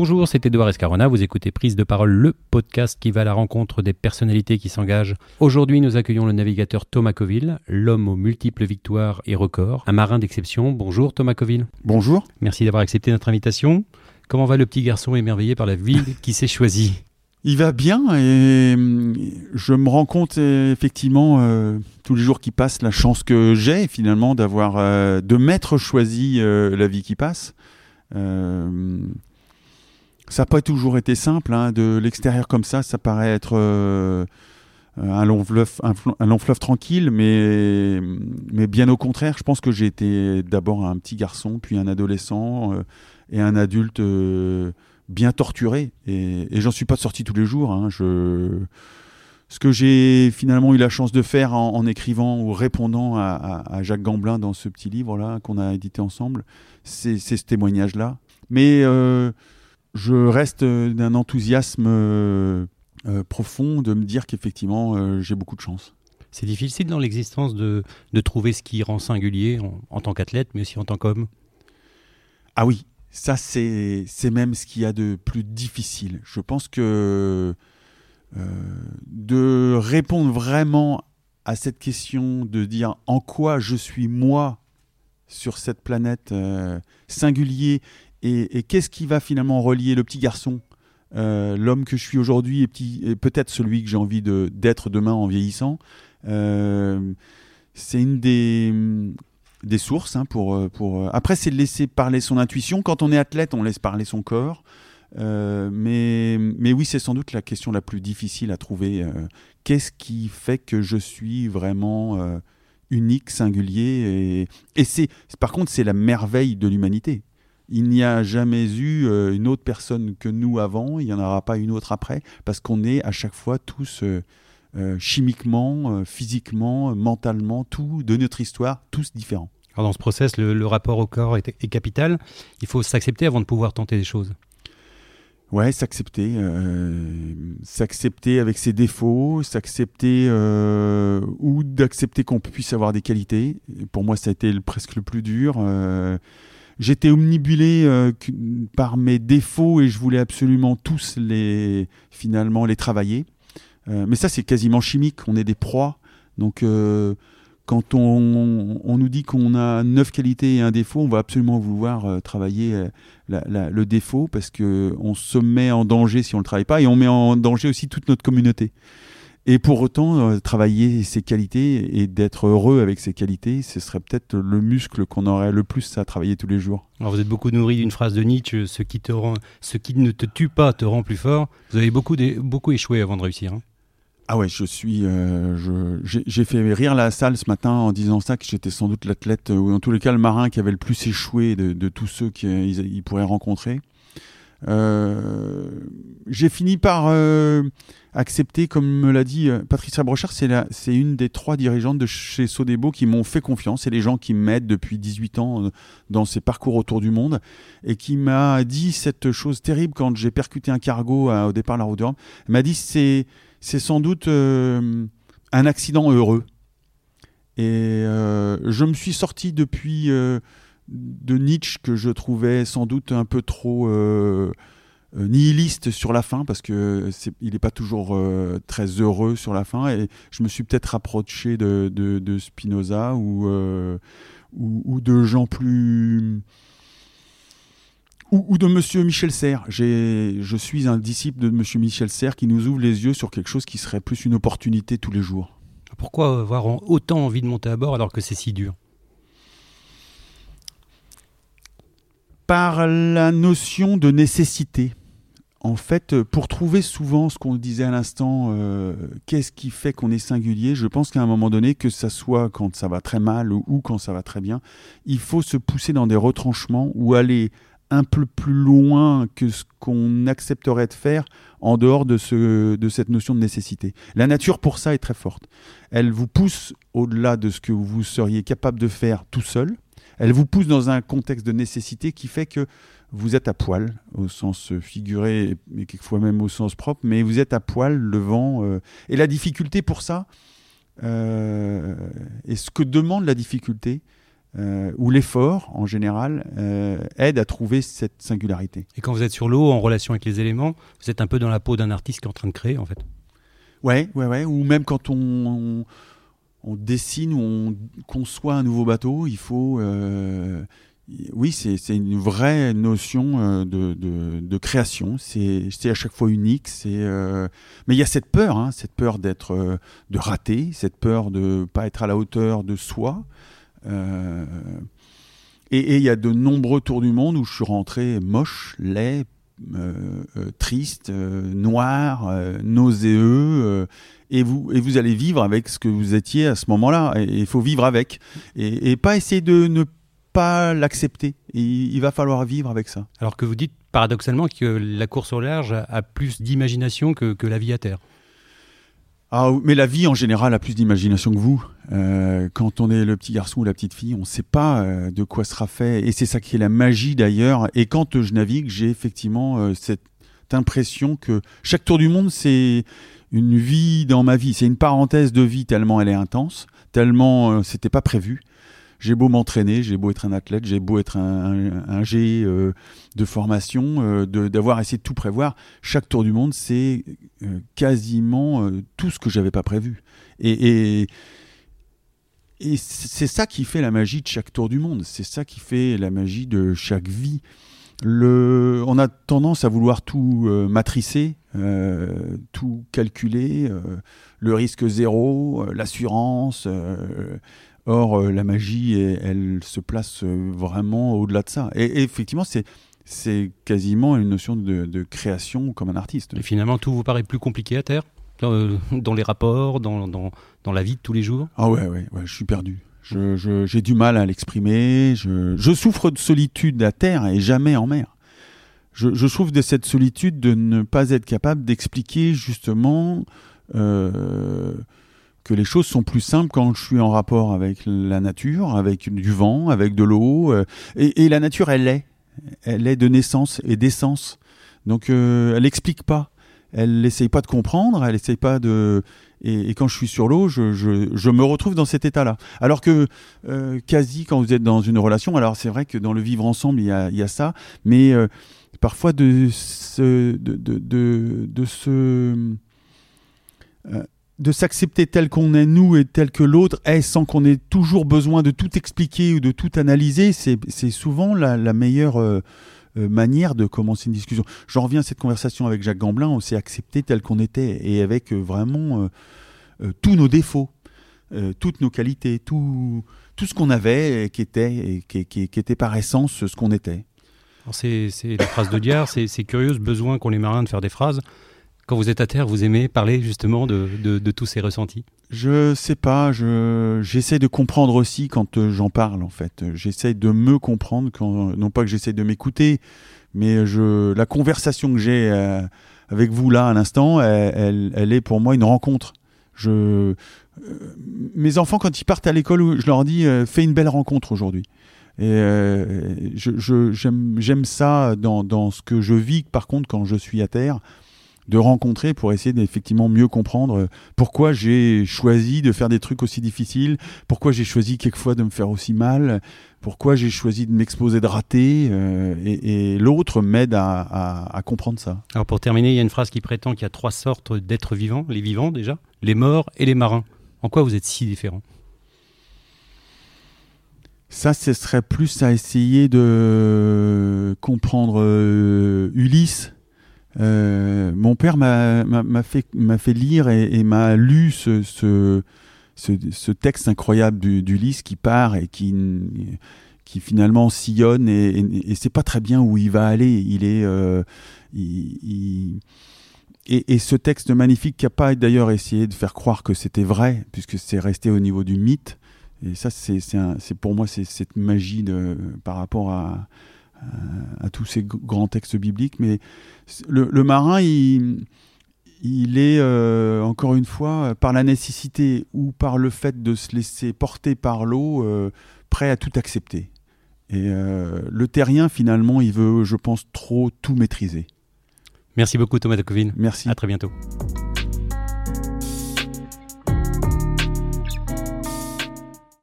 Bonjour, c'est Edouard Escarona. Vous écoutez Prise de parole, le podcast qui va à la rencontre des personnalités qui s'engagent. Aujourd'hui, nous accueillons le navigateur Thomas Coville, l'homme aux multiples victoires et records, un marin d'exception. Bonjour Thomas Coville. Bonjour. Merci d'avoir accepté notre invitation. Comment va le petit garçon émerveillé par la ville qui s'est choisie? Il va bien et hum, je me rends compte effectivement euh, tous les jours qui passent la chance que j'ai finalement d'avoir euh, de m'être choisi euh, la vie qui passe. Ça n'a pas toujours été simple, hein, de l'extérieur comme ça, ça paraît être euh, un, long fleuve, tranquille, mais, mais bien au contraire, je pense que j'ai été d'abord un petit garçon, puis un adolescent euh, et un adulte euh, bien torturé. Et, j'en suis pas sorti tous les jours. Hein. Ce que j'ai finalement eu la chance de faire en, écrivant ou répondant à, Jacques Gamblin dans ce petit livre-là qu'on a édité ensemble, c'est ce témoignage-là. Mais je reste euh, d'un enthousiasme euh, euh, profond de me dire qu'effectivement, j'ai beaucoup de chance. C'est difficile dans l'existence de, de, trouver ce qui rend singulier en, tant qu'athlète, mais aussi en tant qu'homme Ah oui, ça c'est même ce qu'il y a de plus difficile. Je pense que de répondre vraiment à cette question, de dire en quoi je suis moi sur cette planète singulier et, qu'est-ce qui va finalement relier le petit garçon, euh, l'homme que je suis aujourd'hui et, peut-être celui que j'ai envie d'être demain en vieillissant euh, C'est une des, des sources. Hein, pour, pour... Après, c'est de laisser parler son intuition. Quand on est athlète, on laisse parler son corps. Euh, mais, mais oui, c'est sans doute la question la plus difficile à trouver. Qu'est-ce qui fait que je suis vraiment unique, singulier Et, et c'est, par contre, c'est la merveille de l'humanité. Il n'y a jamais eu euh, une autre personne que nous avant, il n'y en aura pas une autre après, parce qu'on est à chaque fois tous euh, euh, chimiquement, physiquement, mentalement, tout de notre histoire, tous différents. Alors dans ce process, le, rapport au corps est, capital. Il faut s'accepter avant de pouvoir tenter des choses. Ouais, s'accepter, s'accepter avec ses défauts, s'accepter ou d'accepter qu'on puisse avoir des qualités. Pour moi, ça a été presque le plus dur j'étais omnibulé euh, par mes défauts et je voulais absolument tous les finalement les travailler. Euh, mais ça c'est quasiment chimique, on est des proies. Donc euh, quand on, on, nous dit qu'on a neuf qualités et un défaut, on va absolument vouloir travailler le défaut parce qu'on se met en danger si on le travaille pas et on met en danger aussi toute notre communauté. Et pour autant, euh, travailler ses qualités et d'être heureux avec ses qualités, ce serait peut-être le muscle qu'on aurait le plus à travailler tous les jours. Alors vous êtes beaucoup nourri d'une phrase de Nietzsche ce qui, te rend, ce qui ne te tue pas te rend plus fort. Vous avez beaucoup, beaucoup échoué avant de réussir. Hein. ah ouais, je suis. Euh, j'ai fait rire la salle ce matin en disant ça que j'étais sans doute l'athlète ou en tous les cas le marin qui avait le plus échoué de, tous ceux qu'ils pourraient rencontrer. Euh, j'ai fini par euh, accepter, comme me l'a dit euh, Patricia Brochard, c'est une des trois dirigeantes de chez Sodebo qui m'ont fait confiance. C'est les gens qui m'aident depuis 18 ans dans ces parcours autour du monde et qui m'a dit cette chose terrible quand j'ai percuté un cargo au départ de la route. Elle m'a dit c'est sans doute un accident heureux. Et je me suis sorti depuis de Nietzsche que je trouvais sans doute un peu trop euh, euh, nihiliste sur la fin parce que il n'est pas toujours euh, très heureux sur la fin et je me suis peut-être rapproché de, de, Spinoza ou, ou, de gens plus ou, de Monsieur Michel Serres. Je suis un disciple de Monsieur Michel Serres qui nous ouvre les yeux sur quelque chose qui serait plus une opportunité tous les jours. Pourquoi avoir autant envie de monter à bord alors que c'est si dur? Par la notion de nécessité. En fait, pour trouver souvent ce qu'on disait à l'instant, euh, qu'est-ce qui fait qu'on est singulier, je pense qu'à un moment donné, que ça soit quand ça va très mal ou, quand ça va très bien, il faut se pousser dans des retranchements ou aller un peu plus loin que ce qu'on accepterait de faire en dehors de, ce, de cette notion de nécessité. La nature, pour ça, est très forte. Elle vous pousse au-delà de ce que vous seriez capable de faire tout seul, elle vous pousse dans un contexte de nécessité qui fait que vous êtes à poil, au sens figuré, et quelquefois même au sens propre, mais vous êtes à poil, le vent. Euh, et la difficulté pour ça, euh, et ce que demande la difficulté, euh, ou l'effort en général euh, aide à trouver cette singularité. Et quand vous êtes sur l'eau en relation avec les éléments, vous êtes un peu dans la peau d'un artiste qui est en train de créer en fait. Ouais, ouais, ouais. Ou même quand on, on, dessine ou on conçoit un nouveau bateau, il faut. Euh, oui, c'est une vraie notion de, de, création. C'est à chaque fois unique. C'est mais il y a cette peur, hein, cette peur d'être, de rater, cette peur de pas être à la hauteur de soi. Euh, et il y a de nombreux tours du monde où je suis rentré moche, laid, euh, euh, triste, noir, nauséeux. et, vous, et vous allez vivre avec ce que vous étiez à ce moment-là. Et il faut vivre avec. Et, pas essayer de ne pas l'accepter. Il, va falloir vivre avec ça. Alors que vous dites paradoxalement que la course au large a plus d'imagination que, que la vie à terre. Ah, mais la vie en général a plus d'imagination que vous. Euh, quand on est le petit garçon ou la petite fille, on ne sait pas euh, de quoi sera fait. Et c'est ça qui est la magie d'ailleurs. Et quand je navigue, j'ai effectivement euh, cette impression que chaque tour du monde, c'est une vie dans ma vie. C'est une parenthèse de vie tellement elle est intense, tellement c'était pas prévu j'ai beau m'entraîner, j'ai beau être un athlète, j'ai beau être un, G euh, de formation, euh, d'avoir essayé de tout prévoir, chaque tour du monde, c'est euh, quasiment tout ce que j'avais pas prévu. Et, et, et c'est ça qui fait la magie de chaque tour du monde, c'est ça qui fait la magie de chaque vie. Le, on a tendance à vouloir tout matricer, tout calculer, le risque zéro, l'assurance, Or, euh, la magie, elle, se place euh, vraiment au-delà de ça. Et, effectivement, c'est c'est quasiment une notion de, création comme un artiste. Et finalement, tout vous paraît plus compliqué à terre dans, euh, les rapports, dans, dans, dans, la vie de tous les jours? Ah ouais, ouais, ouais je suis perdu. J'ai je, du mal à l'exprimer. Je, je, souffre de solitude à terre et jamais en mer. Je, je souffre de cette solitude de ne pas être capable d'expliquer justement que les choses sont plus simples quand je suis en rapport avec la nature, avec du vent, avec de l'eau. Euh, et, la nature, elle est. Elle est de naissance et d'essence. Donc, euh, elle n'explique pas. Elle n'essaye pas de comprendre, elle n'essaye pas de... Et, quand je suis sur l'eau, je, me retrouve dans cet état-là. Alors que euh, quasi quand vous êtes dans une relation, alors c'est vrai que dans le vivre ensemble, il y a, ça, mais parfois de ce... De, de, de, de ce de s'accepter tel qu'on est nous et tel que l'autre est sans qu'on ait toujours besoin de tout expliquer ou de tout analyser, c'est souvent la, meilleure euh, euh, manière de commencer une discussion. J'en reviens à cette conversation avec Jacques Gamblin, on s'est accepté tel qu'on était et avec euh, vraiment tous nos défauts, toutes nos qualités, tout, ce qu'on avait et qui était, et qui, était par essence ce qu'on était. C'est la phrase de Diard, c'est curieux ce besoin qu'ont les marins de faire des phrases quand vous êtes à terre, vous aimez parler justement de, tous ces ressentis? Je sais pas, j'essaie de comprendre aussi quand euh, j'en parle en fait. J'essaie de me comprendre, quand, non pas que j'essaie de m'écouter, mais je, la conversation que j'ai euh, avec vous là à l'instant, elle, est pour moi une rencontre. Je, euh, mes enfants, quand ils partent à l'école, je leur dis fais une belle rencontre aujourd'hui. Et j'aime je, ça dans, dans, ce que je vis, par contre, quand je suis à terre de rencontrer pour essayer d'effectivement mieux comprendre euh, pourquoi j'ai choisi de faire des trucs aussi difficiles, pourquoi j'ai choisi quelquefois de me faire aussi mal, pourquoi j'ai choisi de m'exposer de rater, euh, et, l'autre m'aide à, comprendre ça. Alors pour terminer, il y a une phrase qui prétend qu'il y a trois sortes d'êtres vivants, les vivants déjà, les morts et les marins. En quoi vous êtes si différents? Ça, ce serait plus à essayer de comprendre euh, Ulysse euh, mon père m'a fait, lire et, m'a lu ce, texte incroyable d'Ulysse qui part et qui, finalement sillonne et, et, et c'est pas très bien où il va aller. Il est, euh, et, ce texte magnifique qui n'a pas d'ailleurs essayé de faire croire que c'était vrai, puisque c'est resté au niveau du mythe. Et ça, c'est pour moi, c'est cette magie de, par rapport à, à, tous ces grands textes bibliques. Mais le, marin, il, il est, euh, encore une fois, par la nécessité ou par le fait de se laisser porter par l'eau, euh, prêt à tout accepter. Et euh, le terrien, finalement, il veut, je pense, trop tout maîtriser. Merci beaucoup, Thomas de Merci. À très bientôt.